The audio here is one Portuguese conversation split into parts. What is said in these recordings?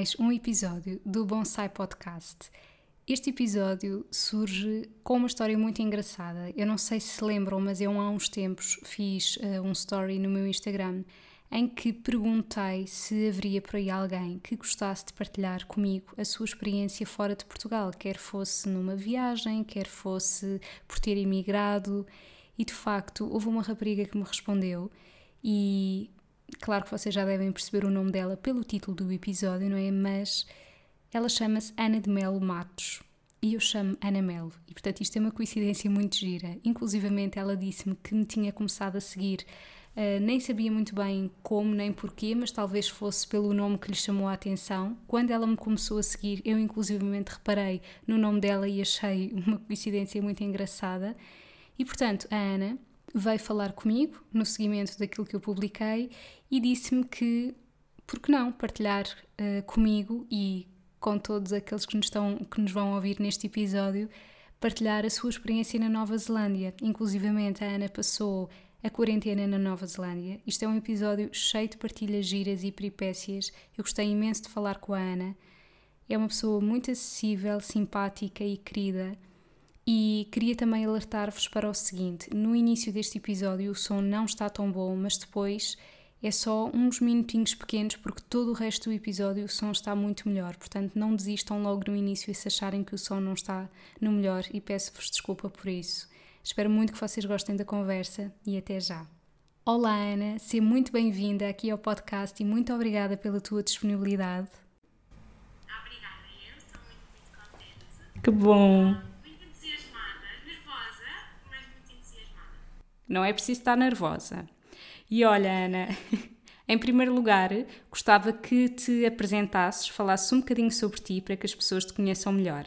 Mais um episódio do Bonsai Podcast. Este episódio surge com uma história muito engraçada. Eu não sei se lembram, mas eu há uns tempos fiz uh, um story no meu Instagram em que perguntei se haveria por aí alguém que gostasse de partilhar comigo a sua experiência fora de Portugal, quer fosse numa viagem, quer fosse por ter emigrado. E de facto, houve uma rapariga que me respondeu e Claro que vocês já devem perceber o nome dela pelo título do episódio, não é? Mas ela chama-se Ana de Melo Matos e eu chamo Ana Melo. E portanto isto é uma coincidência muito gira. Inclusivamente ela disse-me que me tinha começado a seguir. Uh, nem sabia muito bem como nem porquê, mas talvez fosse pelo nome que lhe chamou a atenção. Quando ela me começou a seguir, eu inclusivamente reparei no nome dela e achei uma coincidência muito engraçada. E portanto, a Ana veio falar comigo no seguimento daquilo que eu publiquei e disse-me que, por que não, partilhar uh, comigo e com todos aqueles que nos, estão, que nos vão ouvir neste episódio, partilhar a sua experiência na Nova Zelândia. Inclusivamente, a Ana passou a quarentena na Nova Zelândia. Isto é um episódio cheio de partilhas giras e peripécias. Eu gostei imenso de falar com a Ana. É uma pessoa muito acessível, simpática e querida e queria também alertar-vos para o seguinte: no início deste episódio o som não está tão bom, mas depois é só uns minutinhos pequenos, porque todo o resto do episódio o som está muito melhor. Portanto, não desistam logo no início se acharem que o som não está no melhor e peço-vos desculpa por isso. Espero muito que vocês gostem da conversa e até já. Olá, Ana, seja muito bem-vinda aqui ao podcast e muito obrigada pela tua disponibilidade. Obrigada, eu estou muito, muito contente. Que bom! Não é preciso estar nervosa. E olha, Ana, em primeiro lugar, gostava que te apresentasses, falasses um bocadinho sobre ti para que as pessoas te conheçam melhor.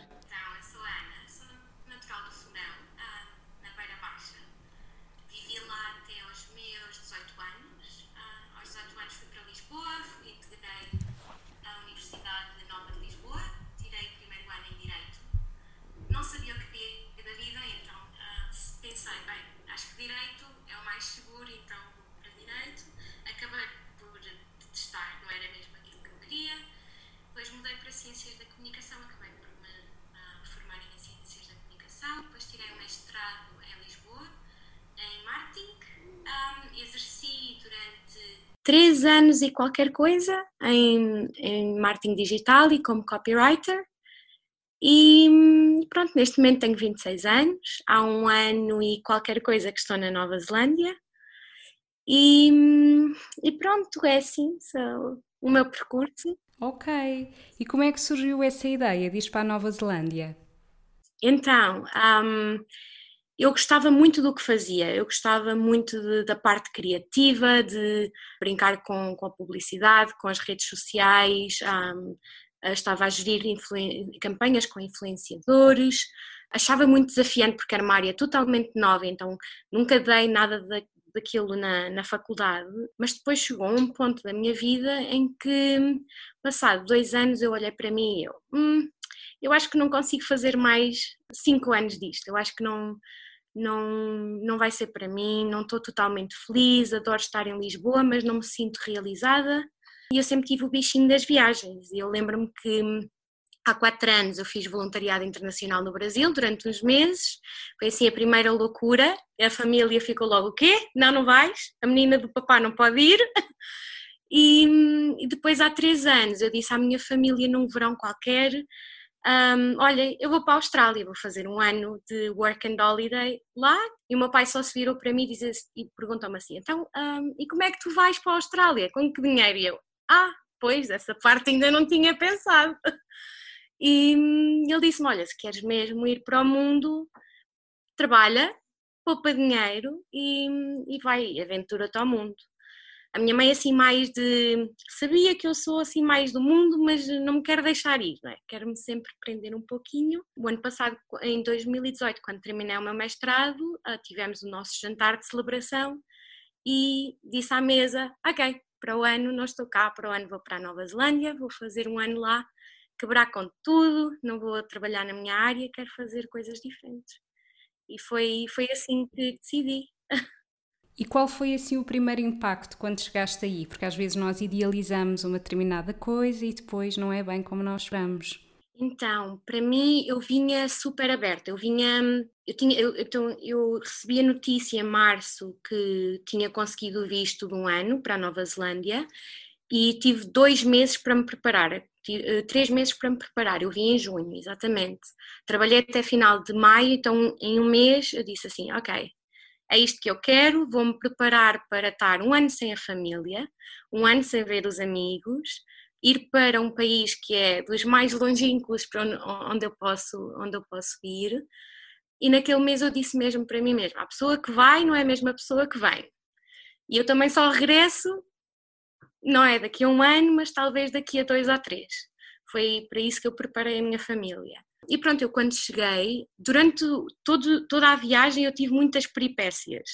Anos e qualquer coisa em, em marketing digital e como copywriter. E pronto, neste momento tenho 26 anos, há um ano e qualquer coisa que estou na Nova Zelândia. E, e pronto, é assim o meu percurso. Ok. E como é que surgiu essa ideia de ir para a Nova Zelândia? Então, um, eu gostava muito do que fazia, eu gostava muito de, da parte criativa, de brincar com, com, a publicidade, com as redes sociais, um, estava a gerir campanhas com influenciadores, achava muito desafiante porque era uma área totalmente nova, então nunca dei nada da, daquilo na, na faculdade, mas depois chegou um ponto da minha vida em que, passado dois anos, eu olhei para mim e eu, hum, eu acho que não consigo fazer mais cinco anos disto, eu acho que não, não, não vai ser para mim, não estou totalmente feliz, adoro estar em Lisboa, mas não me sinto realizada. E eu sempre tive o bichinho das viagens. E eu lembro-me que há quatro anos eu fiz voluntariado internacional no Brasil durante uns meses. Foi assim a primeira loucura. A família ficou logo: o quê? Não, não vais? A menina do papá não pode ir? E, e depois há três anos eu disse à minha família num verão qualquer um, olha, eu vou para a Austrália, vou fazer um ano de work and holiday lá. E o meu pai só se virou para mim e, e perguntou-me assim: então, um, e como é que tu vais para a Austrália? Com que dinheiro? E eu, ah, pois, essa parte ainda não tinha pensado. E hum, ele disse-me: olha, se queres mesmo ir para o mundo, trabalha, poupa dinheiro e, e vai, aventura-te ao mundo. A minha mãe assim mais de sabia que eu sou assim mais do mundo, mas não me quero deixar ir, não é? Quero-me sempre prender um pouquinho. O ano passado, em 2018, quando terminei o meu mestrado, ah, tivemos o nosso jantar de celebração e disse à mesa, ok, para o ano não estou cá, para o ano vou para a Nova Zelândia, vou fazer um ano lá, quebrar com tudo, não vou trabalhar na minha área, quero fazer coisas diferentes. E foi, foi assim que decidi. E qual foi assim o primeiro impacto quando chegaste aí? Porque às vezes nós idealizamos uma determinada coisa e depois não é bem como nós esperamos. Então, para mim, eu vinha super aberta. Eu vinha, eu tinha, eu, então, eu recebi a notícia em março que tinha conseguido o visto de um ano para a Nova Zelândia e tive dois meses para me preparar, eh, três meses para me preparar. Eu vim em junho, exatamente. Trabalhei até final de maio, então em um mês eu disse assim, ok, é isto que eu quero, vou-me preparar para estar um ano sem a família, um ano sem ver os amigos, ir para um país que é dos mais longínquos para onde eu posso, onde eu posso ir. E naquele mês eu disse mesmo para mim mesma: a pessoa que vai não é a mesma pessoa que vem. E eu também só regresso, não é daqui a um ano, mas talvez daqui a dois ou três. Foi para isso que eu preparei a minha família. E pronto, eu quando cheguei, durante todo, toda a viagem eu tive muitas peripécias.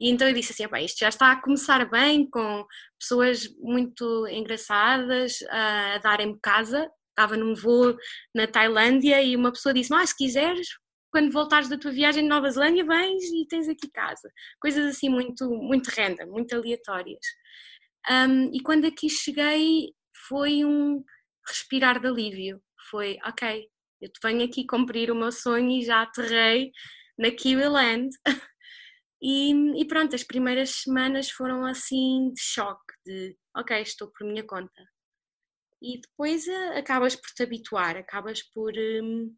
E então eu disse assim, isto já está a começar bem, com pessoas muito engraçadas a darem-me casa. Estava num voo na Tailândia e uma pessoa disse, ah, se quiseres, quando voltares da tua viagem de Nova Zelândia, vens e tens aqui casa. Coisas assim muito, muito random, muito aleatórias. Um, e quando aqui cheguei foi um respirar de alívio. Foi, ok, eu venho aqui cumprir o meu sonho e já aterrei na Kiwiland. e, e pronto, as primeiras semanas foram assim de choque, de ok, estou por minha conta. E depois uh, acabas por te habituar, acabas por. Um,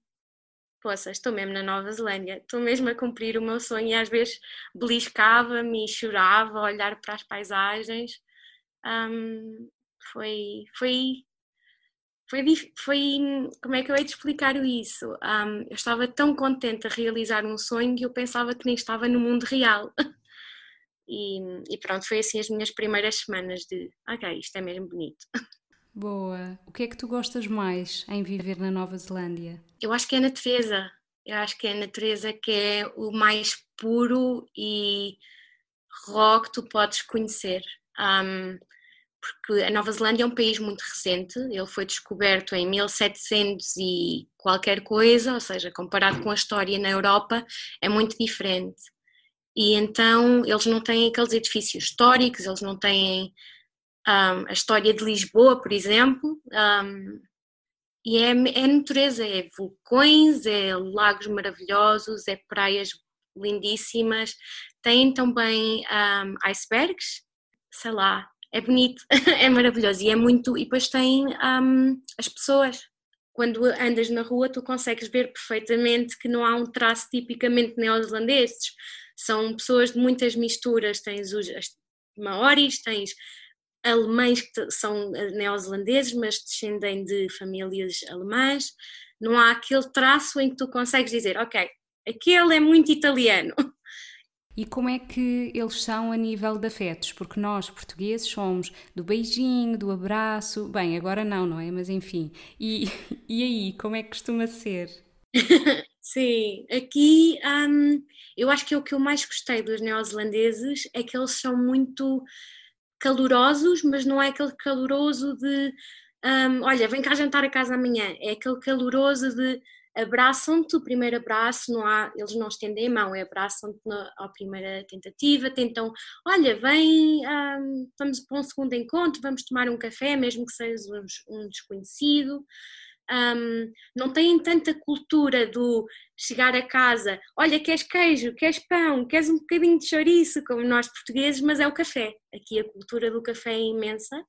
poxa, estou mesmo na Nova Zelândia, estou mesmo a cumprir o meu sonho e às vezes beliscava-me e chorava a olhar para as paisagens. Um, foi, foi foi, foi, como é que eu hei de explicar isso? Um, eu estava tão contente a realizar um sonho que eu pensava que nem estava no mundo real. E, e, pronto, foi assim as minhas primeiras semanas de, ok, isto é mesmo bonito. Boa. O que é que tu gostas mais em viver na Nova Zelândia? Eu acho que é a natureza. Eu acho que é a natureza que é o mais puro e raw que tu podes conhecer. Um, porque a Nova Zelândia é um país muito recente, ele foi descoberto em 1700 e qualquer coisa, ou seja, comparado com a história na Europa, é muito diferente. E então eles não têm aqueles edifícios históricos, eles não têm um, a história de Lisboa, por exemplo, um, e é, é natureza, é vulcões, é lagos maravilhosos, é praias lindíssimas, tem também um, icebergs, sei lá, é bonito, é maravilhoso e é muito. E depois tem um, as pessoas. Quando andas na rua, tu consegues ver perfeitamente que não há um traço tipicamente neozelandês. São pessoas de muitas misturas. Tens os maoris, tens alemães que são eh, neozelandeses, mas descendem de famílias alemãs. Não há aquele traço em que tu consegues dizer, ok, aquele é muito italiano. E como é que eles são a nível de afetos? Porque nós, portugueses, somos do beijinho, do abraço. Bem, agora não, não é? Mas enfim. E, e aí, como é que costuma ser? Sim, aqui um, eu acho que é o que eu mais gostei dos neozelandeses é que eles são muito calorosos, mas não é aquele caloroso de um, olha, vem cá jantar a casa amanhã, é aquele caloroso de abraçam-te, o primeiro abraço, não há, eles não estendem a mão, é abraçam-te à primeira tentativa, tentam, olha, vem, um, vamos para um segundo encontro, vamos tomar um café, mesmo que seja um, um desconhecido. Um, não têm tanta cultura do chegar a casa, olha, queres queijo, queres pão, queres um bocadinho de chouriço, como nós portugueses, mas é o café. Aqui a cultura do café é imensa,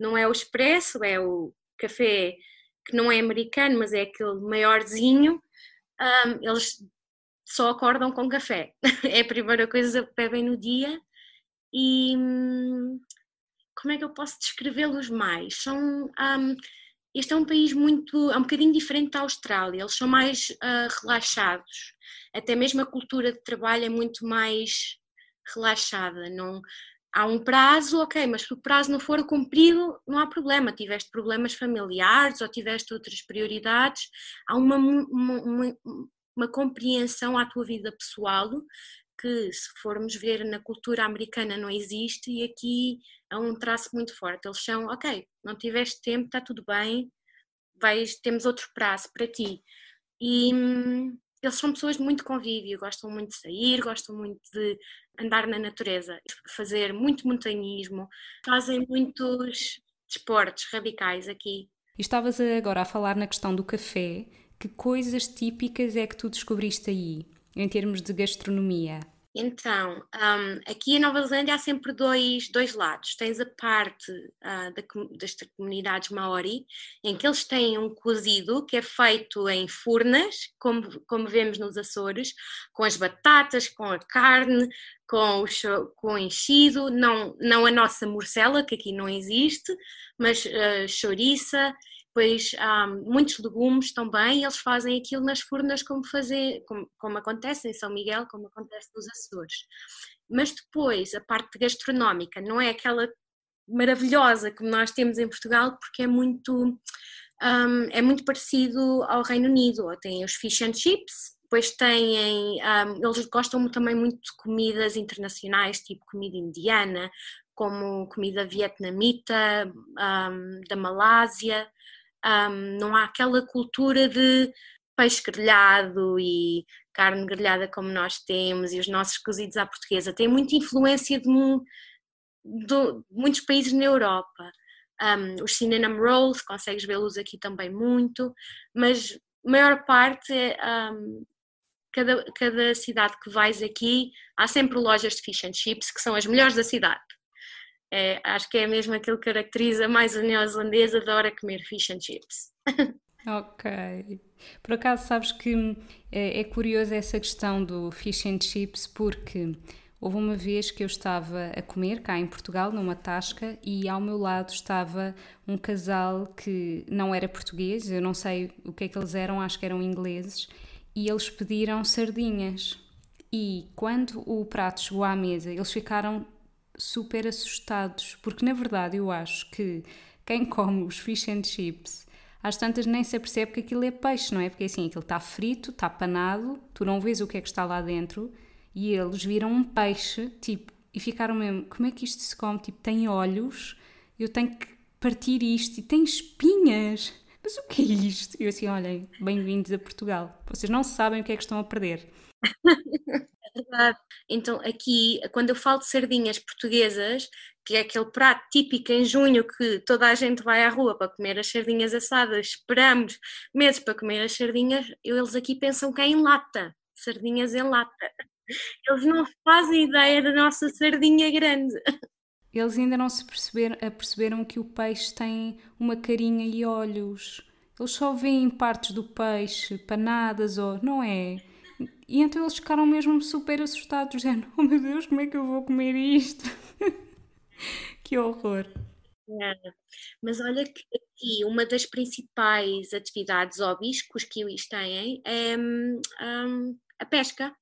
não é o expresso, é o café que não é americano, mas é aquele maiorzinho, um, eles só acordam com café. é a primeira coisa que bebem no dia e hum, como é que eu posso descrevê-los mais? São, um, este é um país muito, é um bocadinho diferente da Austrália, eles são mais uh, relaxados, até mesmo a cultura de trabalho é muito mais relaxada, não, há um prazo, ok, mas se o prazo não for cumprido, não há problema. Tiveste problemas familiares ou tiveste outras prioridades, há uma, uma, uma, uma compreensão à tua vida pessoal que, se formos ver na cultura americana, não existe e aqui é um traço muito forte. Eles são, ok, não tiveste tempo, está tudo bem, vais, temos outro prazo para ti. E hum, eles são pessoas de muito convívio, gostam muito de sair, gostam muito de andar na natureza, fazer muito montanhismo, fazem muitos desportos radicais aqui. E estavas agora a falar na questão do café, que coisas típicas é que tu descobriste aí, em termos de gastronomia? Então, um, aqui em Nova Zelândia há sempre dois, dois lados. Tens a parte uh, da, das comunidades maori, em que eles têm um cozido que é feito em furnas, como, como vemos nos Açores, com as batatas, com a carne, com o, com o enchido, não, não a nossa morcela, que aqui não existe, mas uh, chouriça depois há muitos legumes também, eles fazem aquilo nas furnas como, fazer, como, como acontece em São Miguel, como acontece nos Açores. Mas depois, a parte gastronómica não é aquela maravilhosa como nós temos em Portugal, porque é muito, um, é muito parecido ao Reino Unido. Tem os fish and chips, depois têm, um, eles gostam também muito de comidas internacionais, tipo comida indiana, como comida vietnamita, um, da Malásia um, não há aquela cultura de peixe grelhado e carne grelhada como nós temos e os nossos cozidos à portuguesa. Tem muita influência de, de muitos países na Europa. Um, os cinnamon rolls, consegues vê-los aqui também muito, mas a maior parte é um, cada, cada cidade que vais aqui há sempre lojas de fish and chips que são as melhores da cidade. É, acho que é mesmo aquilo que caracteriza mais a neozelandesa, adora comer fish and chips. ok. Por acaso sabes que é, é curioso essa questão do fish and chips porque houve uma vez que eu estava a comer cá em Portugal numa tasca e ao meu lado estava um casal que não era português, eu não sei o que é que eles eram, acho que eram ingleses, e eles pediram sardinhas. E quando o prato chegou à mesa, eles ficaram super assustados, porque na verdade eu acho que quem come os fish and chips às tantas nem se apercebe que aquilo é peixe, não é? Porque assim, aquilo está frito, está panado, tu não vês o que é que está lá dentro e eles viram um peixe, tipo, e ficaram mesmo, como é que isto se come? Tipo, tem olhos, eu tenho que partir isto e tem espinhas. Mas o que é isto? E eu assim, olhem, bem-vindos a Portugal. Vocês não sabem o que é que estão a perder. verdade. Então, aqui, quando eu falo de sardinhas portuguesas, que é aquele prato típico em junho que toda a gente vai à rua para comer as sardinhas assadas, esperamos meses para comer as sardinhas, eles aqui pensam que é em lata, sardinhas em lata. Eles não fazem ideia da nossa sardinha grande. Eles ainda não se perceberam, perceberam que o peixe tem uma carinha e olhos. Eles só veem partes do peixe, panadas ou. não é? E então eles ficaram mesmo super assustados, dizendo: Oh meu Deus, como é que eu vou comer isto? que horror! É. Mas olha que aqui uma das principais atividades hobbies que os kiwis têm é um, a pesca.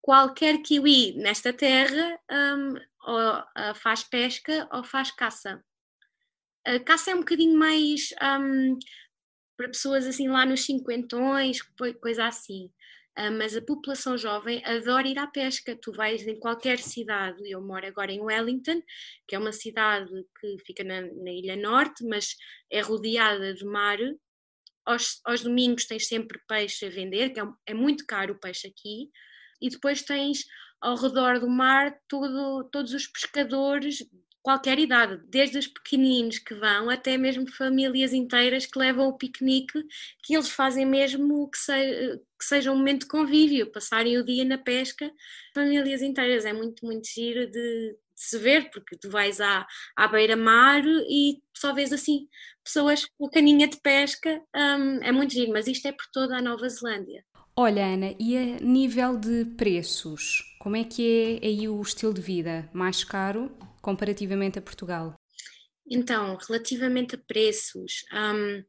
Qualquer kiwi nesta terra um, ou uh, faz pesca ou faz caça. A caça é um bocadinho mais um, para pessoas assim lá nos cinquentões, coisa assim. Ah, mas a população jovem adora ir à pesca. Tu vais em qualquer cidade, eu moro agora em Wellington, que é uma cidade que fica na, na Ilha Norte, mas é rodeada de mar. Aos, aos, domingos tens sempre peixe a vender, que é, é muito caro o peixe aqui, e depois tens ao redor do mar todo, todos os pescadores qualquer idade, desde os pequeninos que vão até mesmo famílias inteiras que levam o piquenique, que eles fazem mesmo que, que seja um momento de convívio, passarem o dia na pesca, famílias inteiras. É muito, muito giro de, de se ver, porque tu vais à, à beira-mar e só vês assim pessoas com caninha de pesca, um, é muito giro, mas isto é por toda a Nova Zelândia. Olha, Ana, e a nível de preços, como é que é aí o estilo de vida? Mais caro comparativamente a Portugal? Então, relativamente a preços, um, uh,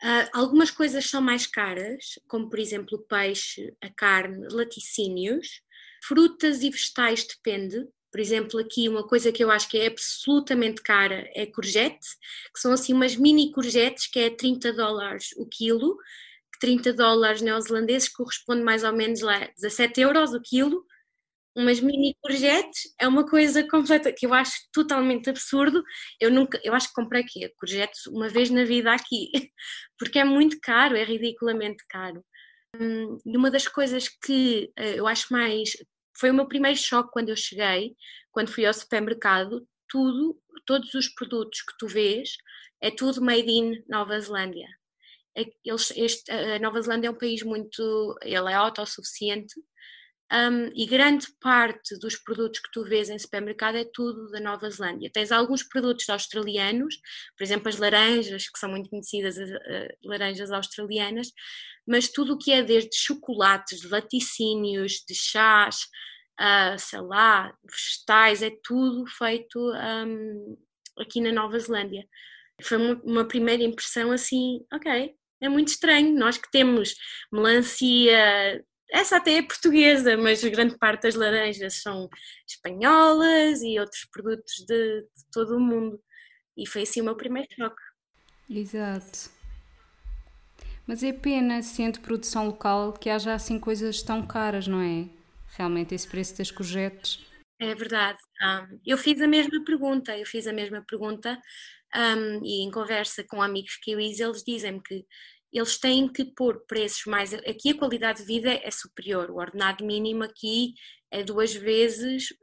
ah, algumas coisas são mais caras, como por exemplo o peixe, a carne, laticínios. Frutas e vegetais depende. Por exemplo, aqui uma coisa que eu acho que é absolutamente cara é courgette, que são assim umas mini courgettes que é 30 dólares o quilo, 30 dólares neozelandeses corresponde mais ou menos lá 17 euros o quilo, umas mini courgettes é uma coisa completa que eu acho totalmente absurdo. Eu nunca, eu acho que comprei aqui courgettes uma vez na vida aqui, porque é muito caro, é ridiculamente caro. Hum, e uma das coisas que eh, eu acho mais foi o meu primeiro choque quando eu cheguei, quando fui ao supermercado, tudo, todos os produtos que tu vês é tudo made in Nova Zelândia. É eles, este, a Nova Zelândia é um país muito, ele é autossuficiente um, e grande parte dos produtos que tu vês em supermercado é tudo da Nova Zelândia. Tens alguns produtos australianos, por exemplo, as laranjas, que são muito conhecidas, as uh, laranjas australianas, mas tudo o que é desde chocolates, de laticínios, de chás, uh, sei lá, vegetais, é tudo feito um, aqui na Nova Zelândia. Foi uma, primeira impressão assim, ok, é muito estranho. Nós que temos melancia, essa até é portuguesa, mas grande parte das laranjas são espanholas e outros produtos de, de todo o mundo. E foi assim o meu primeiro choque. Exato. Mas é pena, sendo produção local, que haja assim coisas tão caras, não é? Realmente esse preço das courgettes. É verdade. Um, eu fiz a mesma pergunta, eu fiz a mesma pergunta um, e em conversa com amigos kiwis eles dizem-me que eles têm que pôr preços mais. Aqui a qualidade de vida é superior, o ordenado mínimo aqui é duas vezes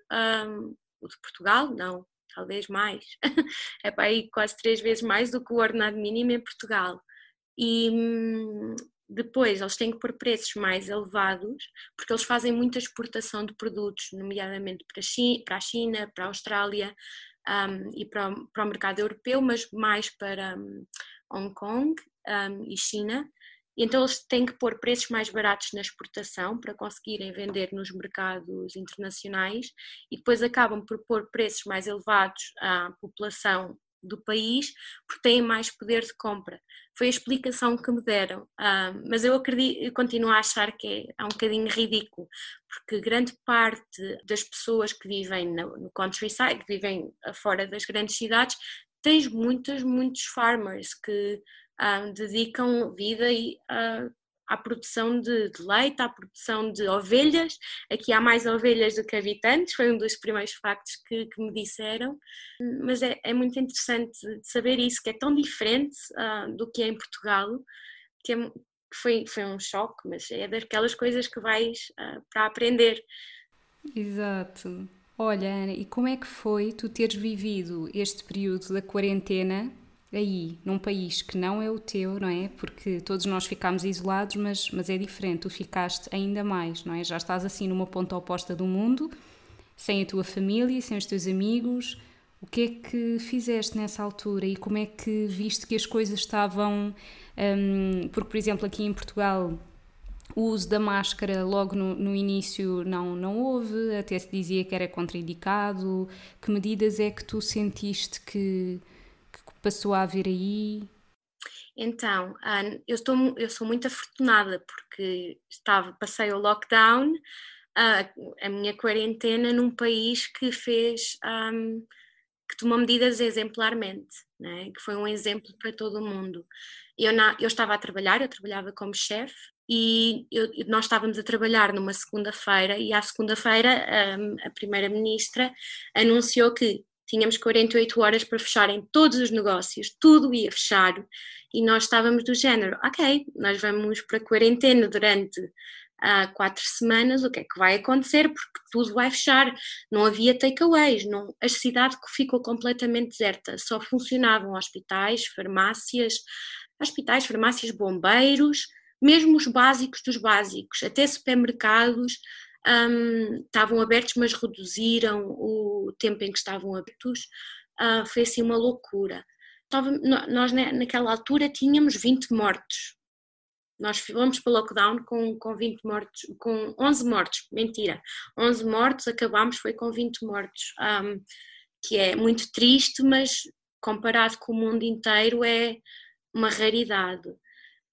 um, o de Portugal, não, talvez mais. é para aí quase três vezes mais do que o ordenado mínimo em Portugal. E hum, depois eles têm que pôr preços mais elevados, porque eles fazem muita exportação de produtos, nomeadamente para a China, para a, Austrália um, e para o, para o mercado europeu, mas mais para um, Hong Kong um, e China. Então eles têm que pôr preços mais baratos na exportação para conseguirem vender nos mercados internacionais e depois acabam por pôr preços mais elevados à população do país porque têm mais poder de compra. Foi a explicação que me deram, uh, mas eu acredito, eu continuo a achar que é, é, um bocadinho ridículo, porque grande parte das pessoas que vivem no, no countryside, que vivem fora das grandes cidades, tens muitos, muitos farmers que uh, dedicam vida uh, à produção de, de, leite, à produção de ovelhas. Aqui há mais ovelhas do que habitantes, foi um dos primeiros factos que, que me disseram. Mas é, é, muito interessante saber isso, que é tão diferente uh, do que é em Portugal, que, é, foi, foi um choque, mas é daquelas coisas que vais uh, para aprender. Exato. Olha, Ana, e como é que foi tu teres vivido este período da quarentena aí, num país que não é o teu, não é? Porque todos nós ficámos isolados, mas, mas é diferente, tu ficaste ainda mais, não é? Já estás assim numa ponta oposta do mundo, sem a tua família, sem os teus amigos. O que é que fizeste nessa altura e como é que viste que as coisas estavam. Um, porque, por exemplo, aqui em Portugal o uso da máscara logo no, no, início não, não houve, até se dizia que era contraindicado. Que medidas é que tu sentiste que, passou a haver aí? Então, eu, estou, eu sou muito afortunada porque estava, passei o lockdown, a minha quarentena num país que fez, um, que tomou medidas exemplarmente, né? que foi um exemplo para todo o mundo. Eu, na, eu estava a trabalhar, eu trabalhava como chefe e eu, nós estávamos a trabalhar numa segunda-feira e à segunda-feira um, a primeira-ministra anunciou que tínhamos 48 horas para fecharem todos os negócios, tudo ia fechar. E nós estávamos do género, ok, nós vamos para a quarentena durante uh, quatro semanas, o que é que vai acontecer? Porque tudo vai fechar, não havia takeaways, não, a cidade ficou completamente deserta, só funcionavam hospitais, farmácias, hospitais, farmácias, bombeiros, mesmo os básicos dos básicos, até supermercados, um, estavam abertos, mas reduziram o tempo em que estavam abertos. Uh, foi assim uma loucura. Nós naquela altura tínhamos 20 mortos. Nós fomos para o lockdown com, com 20 mortos, com 11 mortos, mentira, 11 mortos, acabámos foi com 20 mortos, um, que é muito triste, mas comparado com o mundo inteiro, é uma raridade.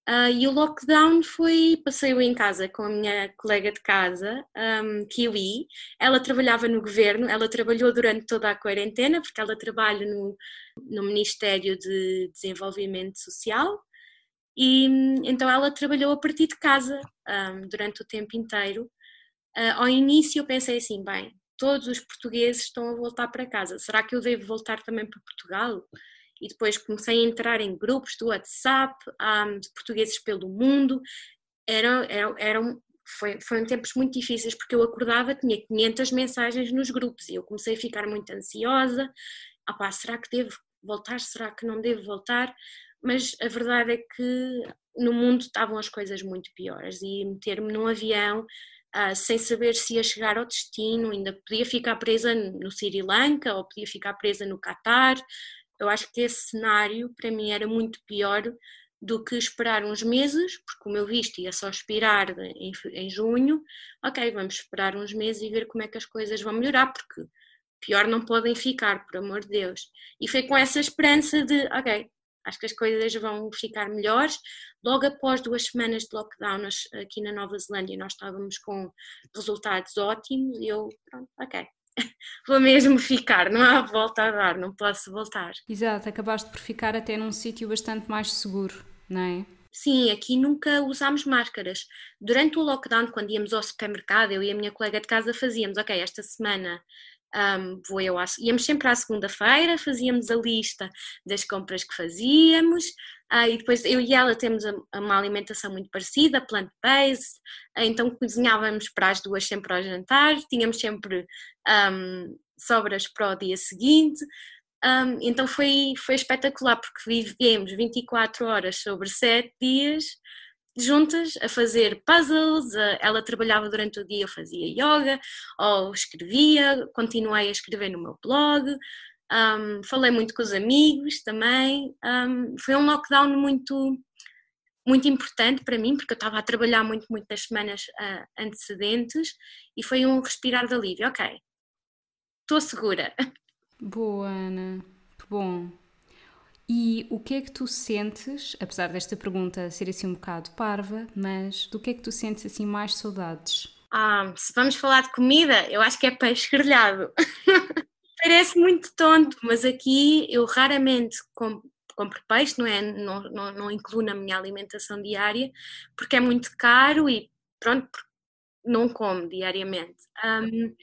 Uh, e o lockdown foi, passei em casa com a minha colega de casa, um, Kiwi. Ela trabalhava no governo, ela trabalhou durante toda a quarentena, porque ela trabalha no, no Ministério de Desenvolvimento Social. E então ela trabalhou a partir de casa um, durante o tempo inteiro. Uh, ao início eu pensei assim, bem, todos os portugueses estão a voltar para casa, será que eu devo voltar também para Portugal? E depois comecei a entrar em grupos do WhatsApp um, de portugueses pelo mundo. Era, era, eram, foi, foram tempos muito difíceis porque eu acordava, tinha 500 mensagens nos grupos e eu comecei a ficar muito ansiosa. Ah, será que devo voltar? Será que não devo voltar? Mas a verdade é que no mundo estavam as coisas muito piores e meter-me num avião Uh, sem saber se ia chegar ao destino, ainda podia ficar presa no Sri Lanka ou podia ficar presa no Catar, eu acho que esse cenário para mim era muito pior do que esperar uns meses, porque o meu visto ia só expirar em, em junho. Ok, vamos esperar uns meses e ver como é que as coisas vão melhorar, porque pior não podem ficar, por amor de Deus. E foi com essa esperança de, ok, acho que as coisas vão ficar melhores. Logo após duas semanas de lockdown aqui na Nova Zelândia, nós estávamos com resultados ótimos e eu, pronto, ok, vou mesmo ficar, não há volta a dar, não posso voltar. Exato, acabaste por ficar até num sítio bastante mais seguro, não é? Sim, aqui nunca usámos máscaras. Durante o lockdown, quando íamos ao supermercado, eu e a minha colega de casa fazíamos, ok, esta semana um, vou eu, íamos sempre à segunda-feira, fazíamos a lista das compras que fazíamos, uh, e depois eu e ela temos uma alimentação muito parecida, plant-based, uh, então cozinhávamos para as duas sempre ao jantar, tínhamos sempre um, sobras para o dia seguinte. Um, então foi, foi espetacular porque vivemos 24 horas sobre 7 dias juntas a fazer puzzles, ela trabalhava durante o dia, eu fazia yoga, ou escrevia, continuei a escrever no meu blog, um, falei muito com os amigos também, um, foi um lockdown muito muito importante para mim, porque eu estava a trabalhar muito, muito nas semanas uh, antecedentes e foi um respirar de alívio. Ok, estou segura. Boa, Ana. Bom. E o que é que tu sentes, apesar desta pergunta ser assim um bocado parva, mas do que é que tu sentes assim mais saudades? Ah, se vamos falar de comida, eu acho que é peixe grelhado. Parece muito tonto, mas aqui eu raramente compro, peixe, não é? Não, não, não incluo na minha alimentação diária, porque é muito caro e pronto, não como diariamente. Um,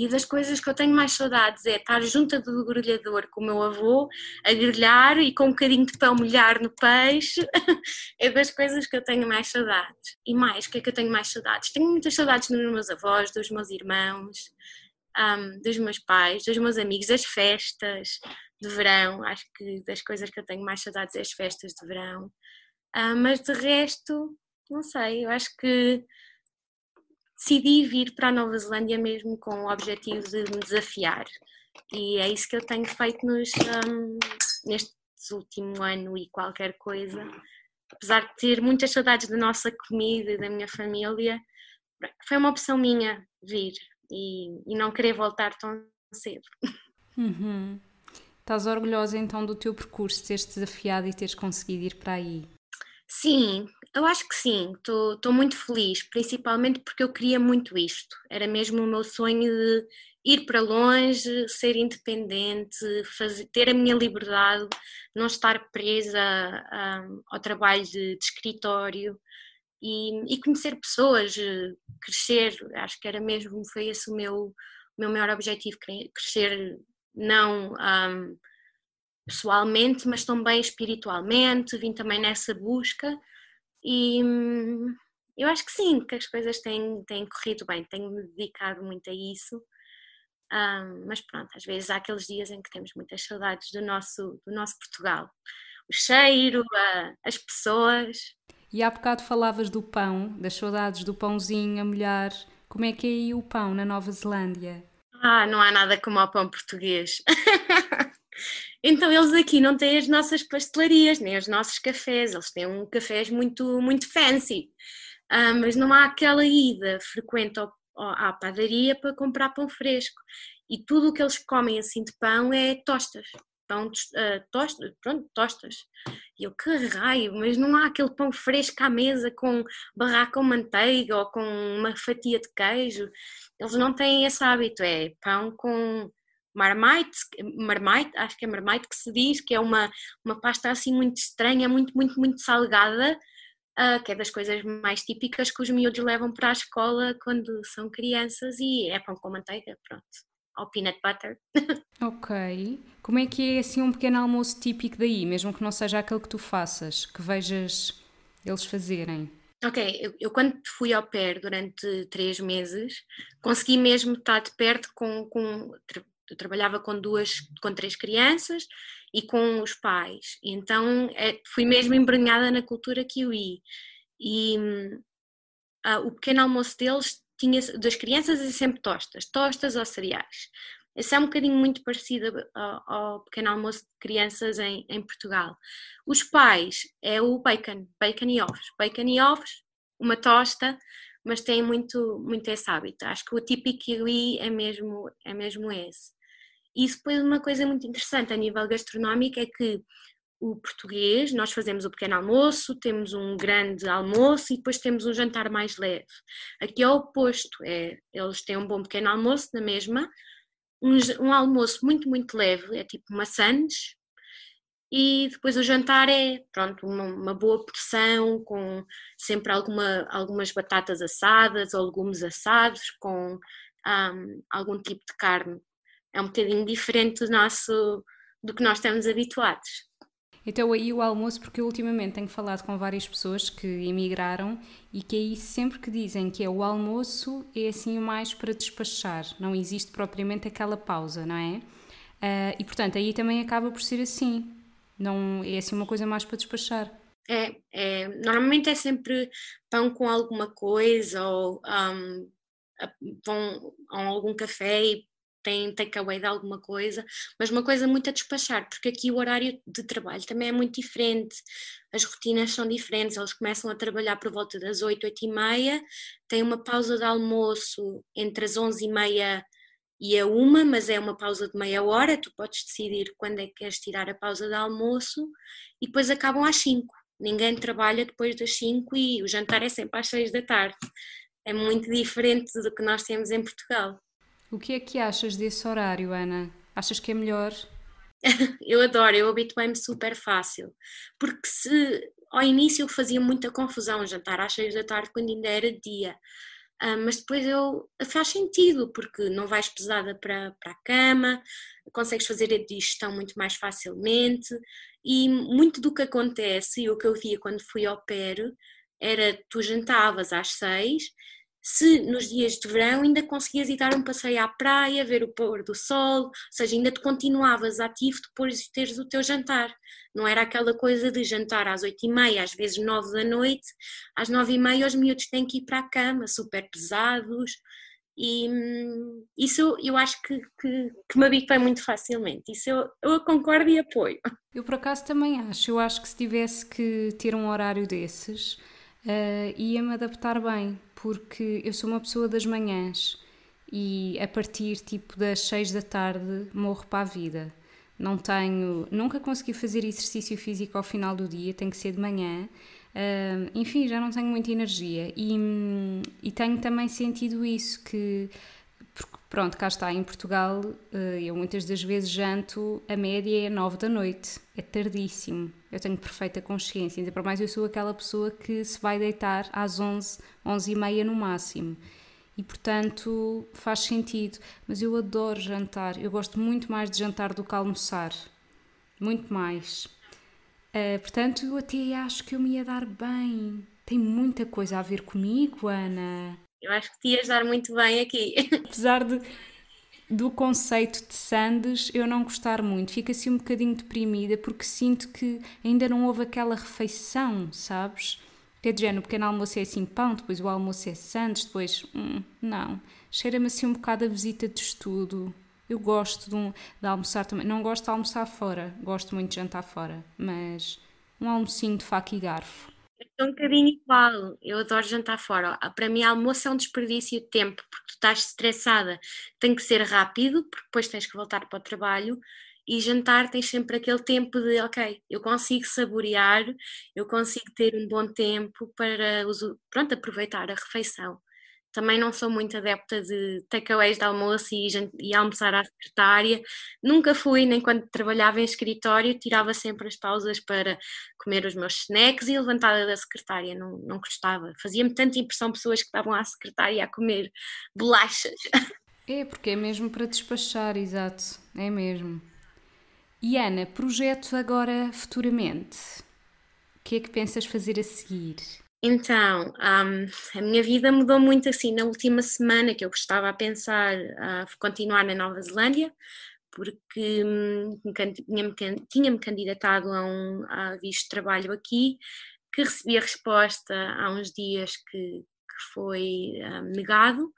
e das coisas que eu tenho mais saudades é estar junto do grelhador com o meu avô, a grelhar e com um bocadinho de pão molhar no peixe. é das coisas que eu tenho mais saudades. E mais, o que é que eu tenho mais saudades? Tenho muitas saudades dos meus avós, dos meus irmãos, um, dos meus pais, dos meus amigos, das festas de verão. Acho que das coisas que eu tenho mais saudades é as festas de verão. Um, mas de resto, não sei, eu acho que decidi vir para a Nova Zelândia mesmo com o objetivo de me desafiar. E é isso que eu tenho feito nos, um, neste último ano e qualquer coisa. Apesar de ter muitas saudades da nossa comida e da minha família, foi uma opção minha vir e, e não querer voltar tão cedo. Uhum. Estás orgulhosa então do teu percurso, teres desafiado e teres conseguido ir para aí? Sim, eu acho que sim, estou muito feliz, principalmente porque eu queria muito isto. Era mesmo o meu sonho de ir para longe, ser independente, fazer, ter a minha liberdade, não estar presa um, ao trabalho de, de escritório e, e, conhecer pessoas, crescer. Acho que era mesmo, foi esse o meu, o meu maior objetivo, crescer não. Um, pessoalmente, mas também espiritualmente, vim também nessa busca e hum, eu acho que sim, que as coisas têm, têm corrido bem, tenho-me dedicado muito a isso. Um, mas pronto, às vezes há aqueles dias em que temos muitas saudades do nosso, do nosso Portugal. O cheiro, a, as pessoas. E há bocado falavas do pão, das saudades do pãozinho a molhar. Como é que é aí o pão na Nova Zelândia? Ah, não há nada como o pão português. Então eles aqui não têm as nossas pastelarias, nem os nossos cafés, eles têm um cafés muito, muito fancy, ah, mas não há aquela ida frequente ao, ao, à padaria para comprar pão fresco. E tudo o que eles comem assim de pão é tostas, pão uh, tosta, pronto, tostas. E eu, que raio, mas não há aquele pão fresco à mesa com barrar com manteiga ou com uma fatia de queijo. Eles não têm esse hábito, é pão com marmite, marmite, acho que é marmite que se diz, que é uma, uma pasta assim muito estranha, muito, muito, muito salgada, uh, que é das coisas mais típicas que os miúdos levam para a escola quando são crianças e é pão com manteiga, pronto, ou peanut butter. ok. Como é que é assim um pequeno almoço típico daí, mesmo que não seja aquele que tu faças, que vejas eles fazerem? Ok, eu, eu, quando fui ao pé durante três meses, consegui mesmo estar de perto com, com eu trabalhava com duas, com três crianças e com os pais. E então é, fui mesmo embrenhada na cultura kiwi. E uh, o pequeno almoço deles tinha das crianças é sempre tostas, tostas ou cereais. Esse é um bocadinho muito parecido ao, ao pequeno almoço de crianças em, em, Portugal. Os pais é o bacon, bacon e ovos. Bacon e ovos, uma tosta, mas tem muito, muito esse hábito. Acho que o típico kiwi é mesmo, é mesmo esse. E depois uma coisa muito interessante a nível gastronómico é que o português, nós fazemos o pequeno almoço, temos um grande almoço e depois temos um jantar mais leve. Aqui é o oposto, é, eles têm um bom pequeno almoço na mesma, um, um almoço muito, muito leve, é tipo maçãs, e depois o jantar é, pronto, uma, uma boa porção, com sempre alguma, algumas batatas assadas ou legumes assados, com um, algum tipo de carne é um bocadinho diferente do nosso do que nós estamos habituados. Então aí o almoço, porque eu ultimamente tenho falado com várias pessoas que emigraram e que aí sempre que dizem que é o almoço é assim mais para despachar, não existe propriamente aquela pausa, não é? Uh, e portanto aí também acaba por ser assim, não é assim uma coisa mais para despachar. É, é normalmente é sempre pão com alguma coisa ou um, vão a algum café e tem takeaway de alguma coisa, mas uma coisa muito a despachar, porque aqui o horário de trabalho também é muito diferente, as rotinas são diferentes, eles começam a trabalhar por volta das 8, 8 e meia, tem uma pausa de almoço entre as 11 e meia e a uma, mas é uma pausa de meia hora, tu podes decidir quando é que queres tirar a pausa de almoço e depois acabam às 5. Ninguém trabalha depois das 5 e o jantar é sempre às 6 da tarde. É muito diferente do que nós temos em Portugal. O que é que achas desse horário, Ana? Achas que é melhor? eu adoro, eu habituei-me super fácil. Porque se ao início eu fazia muita confusão jantar às seis da tarde quando ainda era dia. Uh, mas depois eu, faz sentido, porque não vais pesada para, para a cama, consegues fazer a digestão muito mais facilmente e muito do que acontece, e o que eu via quando fui ao PER, era tu jantavas às seis se nos dias de verão ainda conseguias ir dar um passeio à praia, ver o pôr do sol, ou seja, ainda te continuavas ativo depois de teres o teu jantar. Não era aquela coisa de jantar às oito e meia, às vezes nove da noite, às nove e meia os miúdos têm que ir para a cama, super pesados, e hum, isso eu, acho que, que, que me habituei muito facilmente, isso eu, eu concordo e apoio. Eu por acaso também acho, eu acho que se tivesse que ter um horário desses, uh, ia-me adaptar bem, porque eu sou uma pessoa das manhãs e a partir tipo das 6 da tarde morro para a vida. Não tenho, nunca consegui fazer exercício físico ao final do dia, tem que ser de manhã. Uh, enfim, já não tenho muita energia e, e tenho também sentido isso que porque, pronto, cá está, em Portugal eh, eu muitas das vezes janto, a média é 9 da noite, é tardíssimo, eu tenho perfeita consciência, ainda por mais eu sou aquela pessoa que se vai deitar às 11, 11 e meia no máximo, e portanto faz sentido, mas eu adoro jantar, eu gosto muito mais de jantar do que almoçar, muito mais. Uh, portanto, eu até acho que eu me ia dar bem. Tem muita coisa a ver comigo, Ana. Eu acho que te ias dar muito bem aqui. Apesar de, do conceito de sandes eu não gostar muito, fico assim um bocadinho deprimida porque sinto que ainda não houve aquela refeição, sabes? Que é de género, o pequeno almoço é assim pão, depois o almoço é sandes, depois. Hum, não. Cheira-me assim um bocado a visita de estudo. Eu gosto de, um, de almoçar também. Não gosto de almoçar fora, gosto muito de jantar fora, mas um almocinho de faca e garfo é um bocadinho igual. Eu adoro jantar fora. Para mim, almoço é um desperdício de tempo, porque tu estás estressada, tem que ser rápido, porque depois tens que voltar para o trabalho. e jantar tens sempre aquele tempo de, ok, eu consigo saborear, eu consigo ter um bom tempo para pronto, aproveitar a refeição. Também não sou muito adepta de takeaways de almoço e, e almoçar à secretária. Nunca fui, nem quando trabalhava em escritório, tirava sempre as pausas para comer os meus snacks e levantada da secretária. Não, não gostava. Fazia-me tanta impressão pessoas que estavam à secretária a comer bolachas. É, porque é mesmo para despachar, exato. É mesmo. E Ana, projeto agora futuramente? O que é que pensas fazer a seguir? Então, um, a minha vida mudou muito assim na última semana que eu estava a pensar a continuar na Nova Zelândia, porque hum, tinha-me tinha candidatado a um a visto de trabalho aqui, que recebi a resposta há uns dias que, que foi um, negado,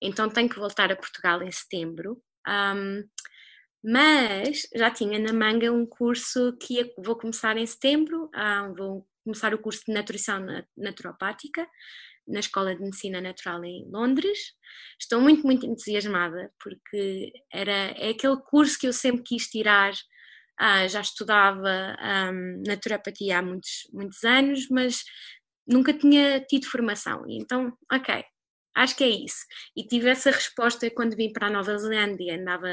então tenho que voltar a Portugal em setembro. Um, mas já tinha na manga um curso que vou começar em setembro, uh, vou começar o curso de nutrição naturopática na Escola de Medicina Natural em Londres. Estou muito, muito entusiasmada porque era, é aquele curso que eu sempre quis tirar. Ah, já estudava um, naturopatia há muitos, muitos anos, mas nunca tinha tido formação. E então, ok, Acho que é isso. E tive essa resposta quando vim para a Nova Zelândia, andava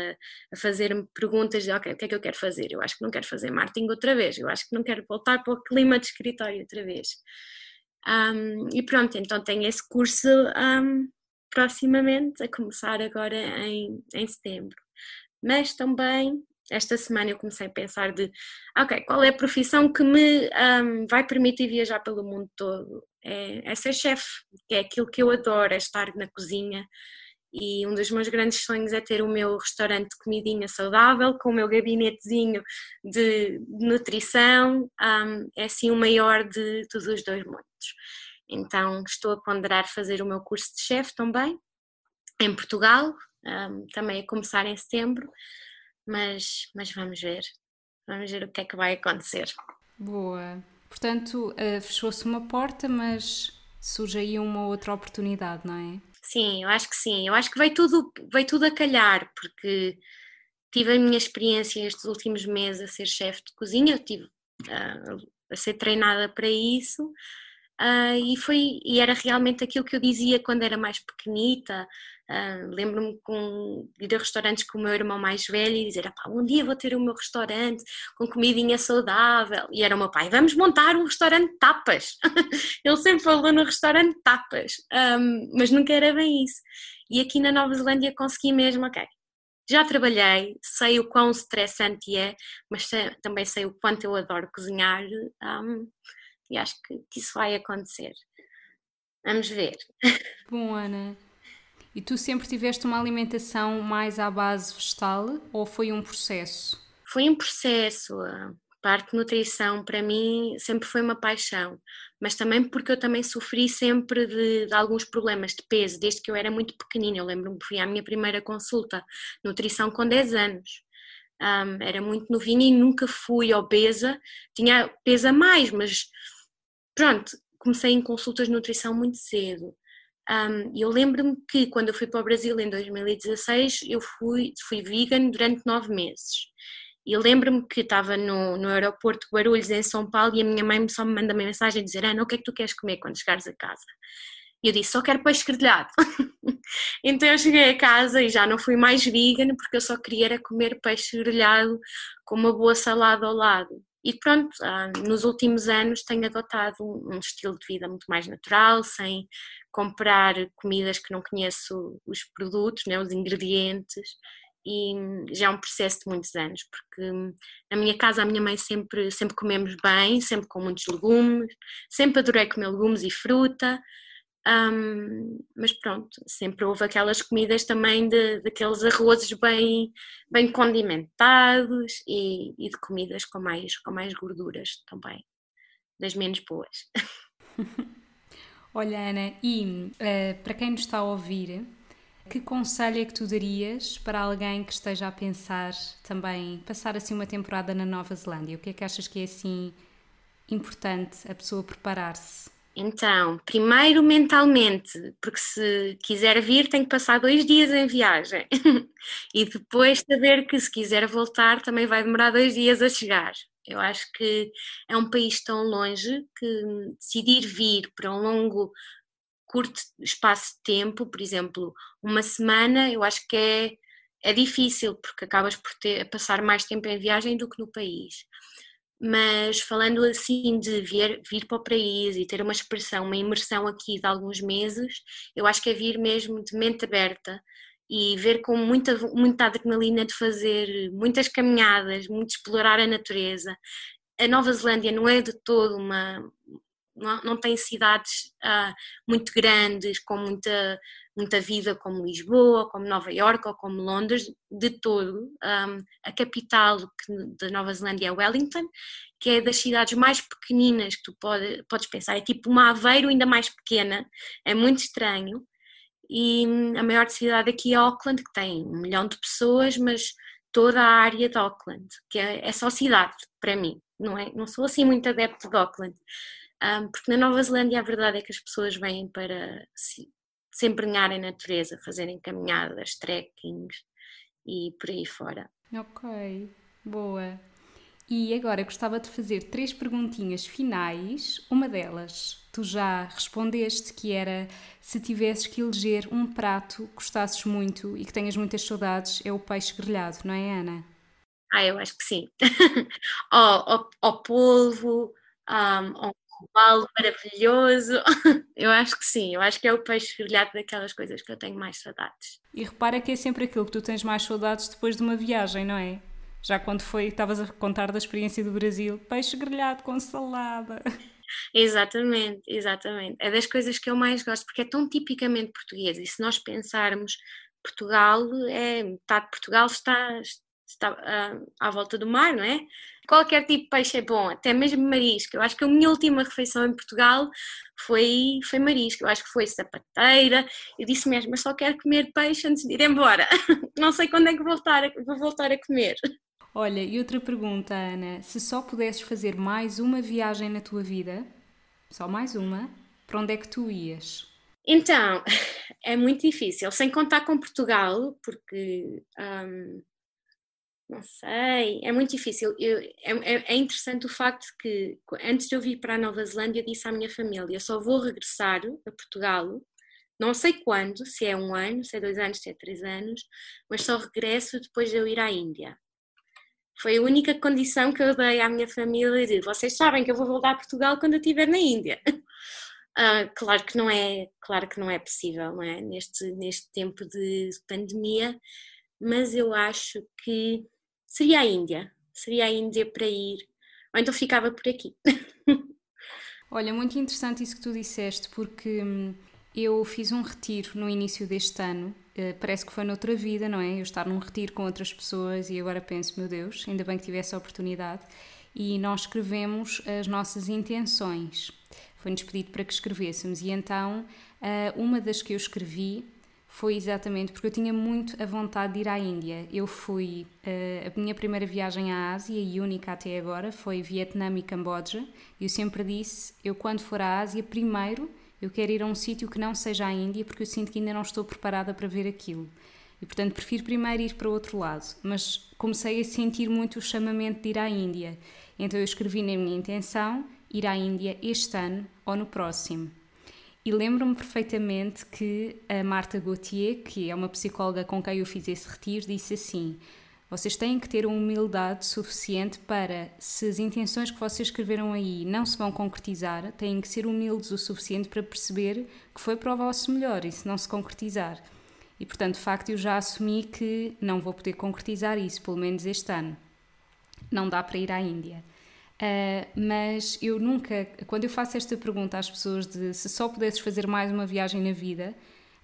a fazer-me perguntas de, ok, o que é que eu quero fazer? Eu acho que não quero fazer marketing outra vez, eu acho que não quero voltar para o clima de escritório outra vez. Um, e pronto, então tenho esse curso um, proximamente, a começar agora em, em setembro. Mas também esta semana eu comecei a pensar de, ok, qual é a profissão que me um, vai permitir viajar pelo mundo todo? É, é ser chefe, que é aquilo que eu adoro, é estar na cozinha. E um dos meus grandes sonhos é ter o meu restaurante de comidinha saudável, com o meu gabinetezinho de, nutrição, um, é assim o maior de todos os dois mundos. Então estou a ponderar fazer o meu curso de chefe também, em Portugal, um, também a começar em setembro, mas, mas vamos ver, vamos ver o que é que vai acontecer. Boa. Portanto, uh, fechou-se uma porta, mas surge aí uma outra oportunidade, não é? Sim, eu acho que sim. Eu acho que veio tudo, veio tudo a calhar, porque tive a minha experiência estes últimos meses a ser chefe de cozinha, eu tive uh, a ser treinada para isso, Uh, e foi e era realmente aquilo que eu dizia quando era mais pequenita. Uh, Lembro-me de ir a restaurantes com o meu irmão mais velho e dizer: um dia vou ter o meu restaurante com comidinha saudável. E era o meu pai: vamos montar um restaurante tapas. Ele sempre falou no restaurante tapas, um, mas nunca era bem isso. E aqui na Nova Zelândia consegui mesmo, ok. Já trabalhei, sei o quão estressante é, mas também sei o quanto eu adoro cozinhar. Um, e acho que, que isso vai acontecer. Vamos ver. Bom, Ana, e tu sempre tiveste uma alimentação mais à base vegetal ou foi um processo? Foi um processo. A parte de nutrição para mim sempre foi uma paixão, mas também porque eu também sofri sempre de, de alguns problemas de peso desde que eu era muito pequenina. Eu lembro-me que fui à minha primeira consulta nutrição com 10 anos. Um, era muito novinha e nunca fui obesa, tinha peso a mais, mas pronto, comecei em consultas de nutrição muito cedo. Um, eu lembro-me que quando eu fui para o Brasil em 2016, eu fui, fui vegan durante nove meses. E lembro-me que estava no, no aeroporto de Guarulhos, em São Paulo, e a minha mãe só me manda uma mensagem a dizer: Ana, o que é que tu queres comer quando chegares a casa? E eu disse: só quero peixe grelhado. então eu cheguei a casa e já não fui mais vegan, porque eu só queria comer peixe grelhado com uma boa salada ao lado. E pronto, ah, nos últimos anos tenho adotado um estilo de vida muito mais natural, sem comprar comidas que não conheço os produtos, né, os ingredientes, e já é um processo de muitos anos, porque na minha casa a minha mãe sempre, sempre comemos bem, sempre com muitos legumes, sempre adorei comer legumes e fruta, um, mas pronto, sempre houve aquelas comidas também de, daqueles arrozes bem, bem condimentados e, e, de comidas com mais, com mais gorduras também, das menos boas. Olha, Ana, e uh, para quem nos está a ouvir, que conselho é que tu darias para alguém que esteja a pensar também passar assim uma temporada na Nova Zelândia? O que é que achas que é assim importante a pessoa preparar-se? Então, primeiro mentalmente, porque se quiser vir tem que passar dois dias em viagem e depois saber que se quiser voltar também vai demorar dois dias a chegar. Eu acho que é um país tão longe que decidir vir para um longo, curto espaço de tempo, por exemplo, uma semana, eu acho que é, é difícil porque acabas por ter, passar mais tempo em viagem do que no país mas falando assim de vir, vir para o país e ter uma expressão, uma imersão aqui de alguns meses, eu acho que é vir mesmo de mente aberta e ver com muita, muita adrenalina de fazer muitas caminhadas, muito explorar a natureza. A Nova Zelândia não é de todo uma, não, não tem cidades uh, muito grandes, com muita, muita vida como Lisboa, como Nova Iorque ou como Londres, de todo. Um, a capital da Nova Zelândia é Wellington, que é das cidades mais pequeninas que tu pode, podes pensar, é tipo uma Aveiro ainda mais pequena, é muito estranho. E a maior cidade aqui é Auckland, que tem um milhão de pessoas, mas toda a área de Auckland, que é, é só cidade para mim, não é? Não sou assim muito adepto de Auckland. Um, porque na Nova Zelândia a verdade é que as pessoas vêm para se, se embrenharem na natureza, fazerem caminhadas, trekkings e por aí fora. Ok, boa. E agora gostava de fazer três perguntinhas finais. Uma delas, tu já respondeste, que era se tivesses que eleger um prato que gostasses muito e que tenhas muitas saudades, é o peixe grelhado, não é, Ana? Ah, eu acho que sim. ao, ao, polvo, um, ao robalo maravilhoso. Eu acho que sim, eu acho que é o peixe grelhado daquelas coisas que eu tenho mais saudades. E repara que é sempre aquilo que tu tens mais saudades depois de uma viagem, não é? Já quando foi, estavas a contar da experiência do Brasil, peixe grelhado com salada. Exatamente, exatamente. É das coisas que eu mais gosto, porque é tão tipicamente português. E se nós pensarmos, Portugal é metade de Portugal está, está uh, à volta do mar, não é? Qualquer tipo de peixe é bom, até mesmo marisco. Eu acho que a minha última refeição em Portugal foi, foi marisco, eu acho que foi sapateira. Eu disse mesmo, mas só quero comer peixe antes de ir embora. Não sei quando é que voltar vou voltar a comer. Olha, e outra pergunta, Ana: se só pudesses fazer mais uma viagem na tua vida, só mais uma, para onde é que tu ias? Então, é muito difícil, sem contar com Portugal, porque um, não sei, é muito difícil. Eu, é, é, é, interessante o facto que, antes de eu vir para a Nova Zelândia, eu disse à minha família: eu só vou regressar a Portugal, não sei quando, se é um ano, se é dois anos, se é três anos, mas só regresso depois de eu ir à Índia. Foi a única condição que eu dei à minha família: de, vocês sabem que eu vou voltar a Portugal quando eu estiver na Índia. Uh, claro que não é, claro que não é possível, não é? Neste, neste tempo de pandemia, mas eu acho que seria a Índia. Seria a Índia para ir. Ou então ficava por aqui. Olha, muito interessante isso que tu disseste, porque hum, eu fiz um retiro no início deste ano. Uh, parece que foi noutra vida, não é? Eu estar num retiro com outras pessoas e agora penso, meu Deus, ainda bem que tive essa oportunidade. E nós escrevemos as nossas intenções. Foi-nos pedido para que escrevêssemos. E então, uh, uma das que eu escrevi foi exatamente porque eu tinha muito a vontade de ir à Índia. Eu fui, uh, a minha primeira viagem à Ásia e única até agora foi Vietnã e Camboja. Eu sempre disse, eu quando for à Ásia, primeiro eu quero ir a um sítio que não seja a Índia porque eu sinto que ainda não estou preparada para ver aquilo. E portanto prefiro primeiro ir para outro lado. Mas comecei a sentir muito o chamamento de ir à Índia. Então eu escrevi na minha intenção ir à Índia este ano ou no próximo. E lembro-me perfeitamente que a Marta Gauthier, que é uma psicóloga com quem eu fiz esse retiro, disse assim: vocês têm que ter uma humildade suficiente para, se as intenções que vocês escreveram aí não se vão concretizar, têm que ser humildes o suficiente para perceber que foi para o vosso melhor e se não se concretizar. E portanto, de facto, eu já assumi que não vou poder concretizar isso, pelo menos este ano. Não dá para ir à Índia. Uh, mas eu nunca, quando eu faço esta pergunta às pessoas de se só pudesses fazer mais uma viagem na vida,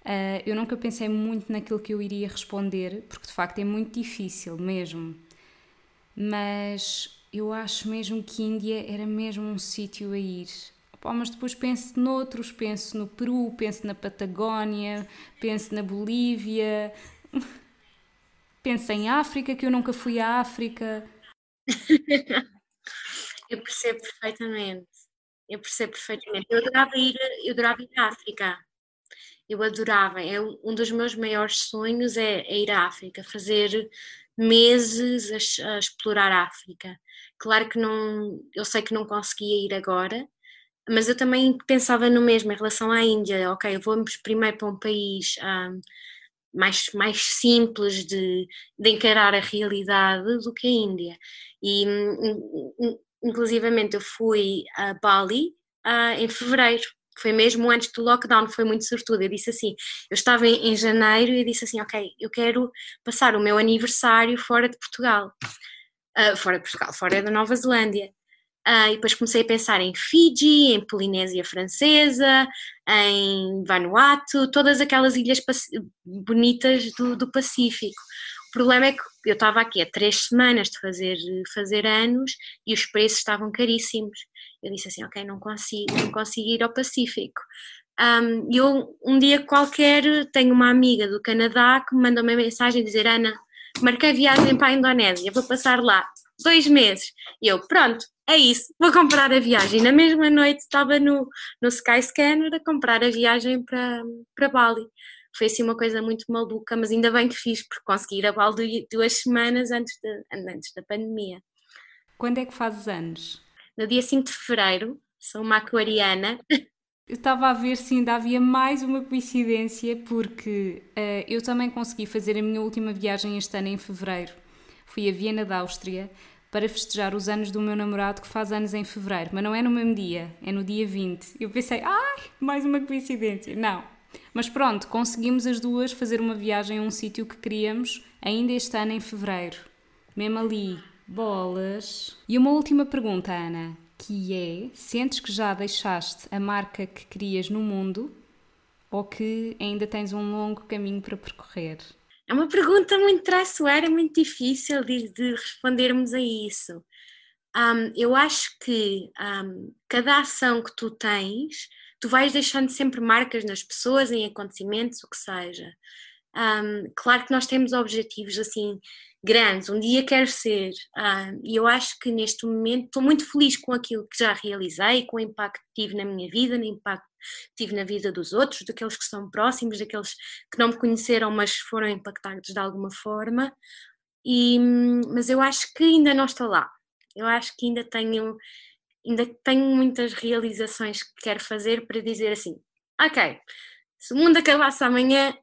uh, eu nunca pensei muito naquilo que eu iria responder, porque de facto é muito difícil mesmo. Mas eu acho mesmo que Índia era mesmo um sítio a ir. Mas depois penso noutros, penso no Peru, penso na Patagónia, penso na Bolívia, penso em África, que eu nunca fui à África. Eu percebo perfeitamente. eu percebo perfeitamente. Eu adorava ir, eu adorava ir à África. Eu adorava. É um dos meus maiores sonhos é, é ir à África, fazer meses a, a, explorar a África. Claro que não, eu sei que não conseguia ir agora, mas eu também pensava no mesmo em relação à Índia. Ok, vamos primeiro para um país um, mais, mais simples de, de encarar a realidade do que a Índia. E inclusivamente eu fui a Bali uh, em fevereiro, foi mesmo antes do lockdown, foi muito sortudo. Eu disse assim: eu estava em, em janeiro e disse assim, ok, eu quero passar o meu aniversário fora de Portugal, uh, fora de Portugal, fora da Nova Zelândia. Uh, e depois comecei a pensar em Fiji, em Polinésia Francesa, em Vanuatu, todas aquelas ilhas bonitas do, do Pacífico. O problema é que eu estava aqui há três semanas de fazer, fazer anos e os preços estavam caríssimos. Eu disse assim, ok, não consigo, não consigo ir ao Pacífico. Um, eu, um dia qualquer, tenho uma amiga do Canadá que me mandou uma mensagem dizer, Ana, marquei viagem para a Indonésia, vou passar lá dois meses. E eu, pronto, é isso, vou comprar a viagem. Na mesma noite estava no, no Skyscanner a comprar a viagem para, para Bali. Foi assim uma coisa muito maluca, mas ainda bem que fiz, porque consegui ir a Bali duas semanas antes, de, antes da pandemia. Quando é que fazes anos? no dia 5 de fevereiro, sou uma aquariana. Eu estava a ver se ainda havia mais uma coincidência, porque uh, eu também consegui fazer a minha última viagem este ano em fevereiro. Fui a Viena da Áustria para festejar os anos do meu namorado que faz anos em fevereiro, mas não é no mesmo dia, é no dia 20. Eu pensei, ai, mais uma coincidência. Não. Mas pronto, conseguimos as duas fazer uma viagem a um sítio que queríamos ainda este ano em fevereiro. Mesmo ali, Bolas. E uma última pergunta, Ana, que é: sentes que já deixaste a marca que querias no mundo ou que ainda tens um longo caminho para percorrer? É uma pergunta muito traiçoeira, muito difícil de, de respondermos a isso. Um, eu acho que um, cada ação que tu tens, tu vais deixando sempre marcas nas pessoas, em acontecimentos, o que seja. Um, claro que nós temos objetivos assim grandes, um dia quero ser, uh, e eu acho que neste momento estou muito feliz com aquilo que já realizei, com o impacto que tive na minha vida, no impacto que tive na vida dos outros, daqueles que estão próximos, daqueles que não me conheceram, mas foram impactados de alguma forma. E, mas eu acho que ainda não estou lá. Eu acho que ainda tenho, ainda tenho muitas realizações que quero fazer para dizer assim: ok, se o mundo acabasse amanhã,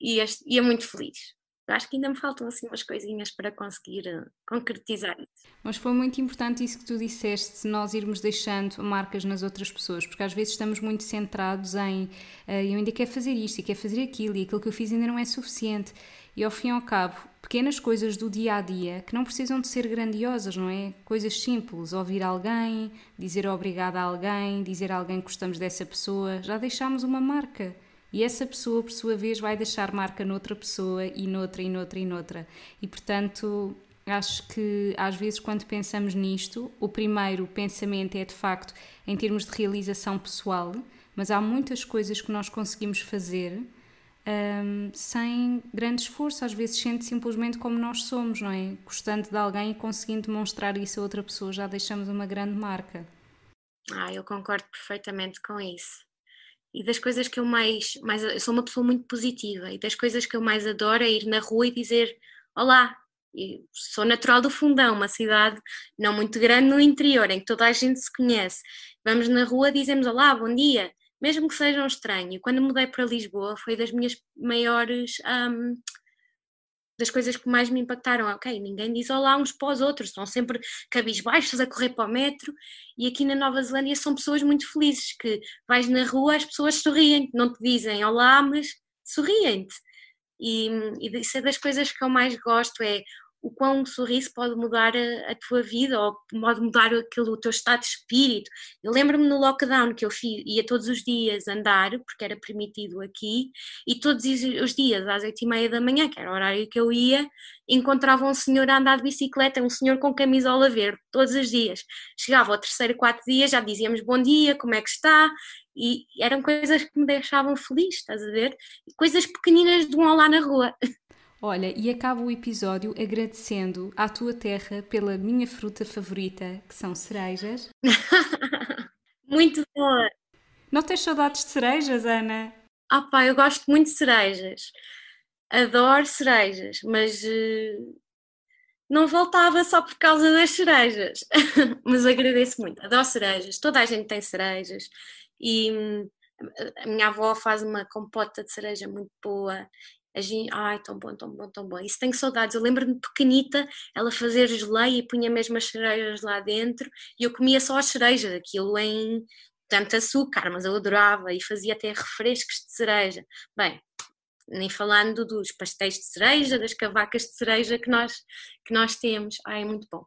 ia, ia muito feliz acho que ainda me faltam assim umas coisinhas para conseguir uh, concretizar isso. Mas foi muito importante isso que tu disseste, nós irmos deixando marcas nas outras pessoas, porque às vezes estamos muito centrados em uh, eu ainda quero fazer isto e quero fazer aquilo e aquilo que eu fiz ainda não é suficiente. E ao fim e ao cabo, pequenas coisas do dia a dia que não precisam de ser grandiosas, não é? Coisas simples, ouvir alguém, dizer obrigado a alguém, dizer a alguém que gostamos dessa pessoa, já deixámos uma marca. E essa pessoa, por sua vez, vai deixar marca noutra pessoa e noutra e noutra e noutra. E portanto, acho que às vezes quando pensamos nisto, o primeiro pensamento é de facto em termos de realização pessoal, mas há muitas coisas que nós conseguimos fazer um, sem grande esforço, às vezes sente simplesmente como nós somos, não é? Gostando de alguém e conseguindo demonstrar isso a outra pessoa, já deixamos uma grande marca. Ah, eu concordo perfeitamente com isso. E das coisas que eu mais, mais. Eu sou uma pessoa muito positiva e das coisas que eu mais adoro é ir na rua e dizer: Olá, eu sou natural do Fundão, uma cidade não muito grande no interior, em que toda a gente se conhece. Vamos na rua dizemos: Olá, bom dia, mesmo que seja um estranho. Quando mudei para Lisboa, foi das minhas maiores. Um, das coisas que mais me impactaram. Ok, ninguém diz olá uns para os outros, estão sempre cabisbaixos a correr para o metro. E aqui na Nova Zelândia são pessoas muito felizes, que vais na rua, as pessoas sorriem, não te dizem olá, mas sorriem-te. E, e isso é das coisas que eu mais gosto, é o quão um sorriso pode mudar a, a, tua vida ou pode mudar aquilo, o teu estado de espírito. Eu lembro-me no lockdown que eu ia todos os dias andar, porque era permitido aqui, e todos os dias, às oito e meia da manhã, que era o horário que eu ia, encontrava um senhor a andar de bicicleta, um senhor com camisola verde, todos os dias. Chegava ao terceiro, quarto dia, já dizíamos bom dia, como é que está, e eram coisas que me deixavam feliz, estás a ver? Coisas pequeninas de um olá na rua. Olha, e acabo o episódio agradecendo à tua terra pela minha fruta favorita, que são cerejas. Muito boa. Não tens saudades de cerejas, Ana? Ah pá, eu gosto muito de cerejas. Adoro cerejas, mas uh, não voltava só por causa das cerejas. mas agradeço muito. Adoro cerejas. Toda a gente tem cerejas. E hum, a minha avó faz uma compota de cereja muito boa. A gente, ai, tão bom, tão bom, tão bom. Isso tenho saudades. Eu lembro-me pequenita, ela fazer geleia e punha mesmo as cerejas lá dentro e eu comia só as cerejas, aquilo em tanto açúcar, mas eu adorava e fazia até refrescos de cereja. Bem, nem falando dos pastéis de cereja, das cavacas de cereja que nós, que nós temos. Ai, é muito bom.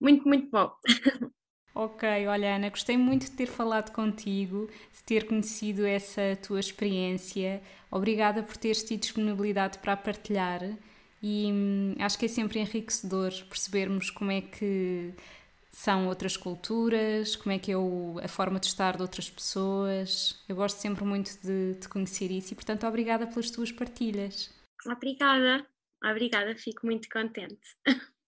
Muito, muito bom. Ok, olha Ana, gostei muito de ter falado contigo, de ter conhecido essa tua experiência. Obrigada por teres tido disponibilidade para partilhar e hum, acho que é sempre enriquecedor percebermos como é que são outras culturas, como é que é o, a forma de estar de outras pessoas. Eu gosto sempre muito de, de conhecer isso e, portanto, obrigada pelas tuas partilhas. Obrigada, obrigada, fico muito contente.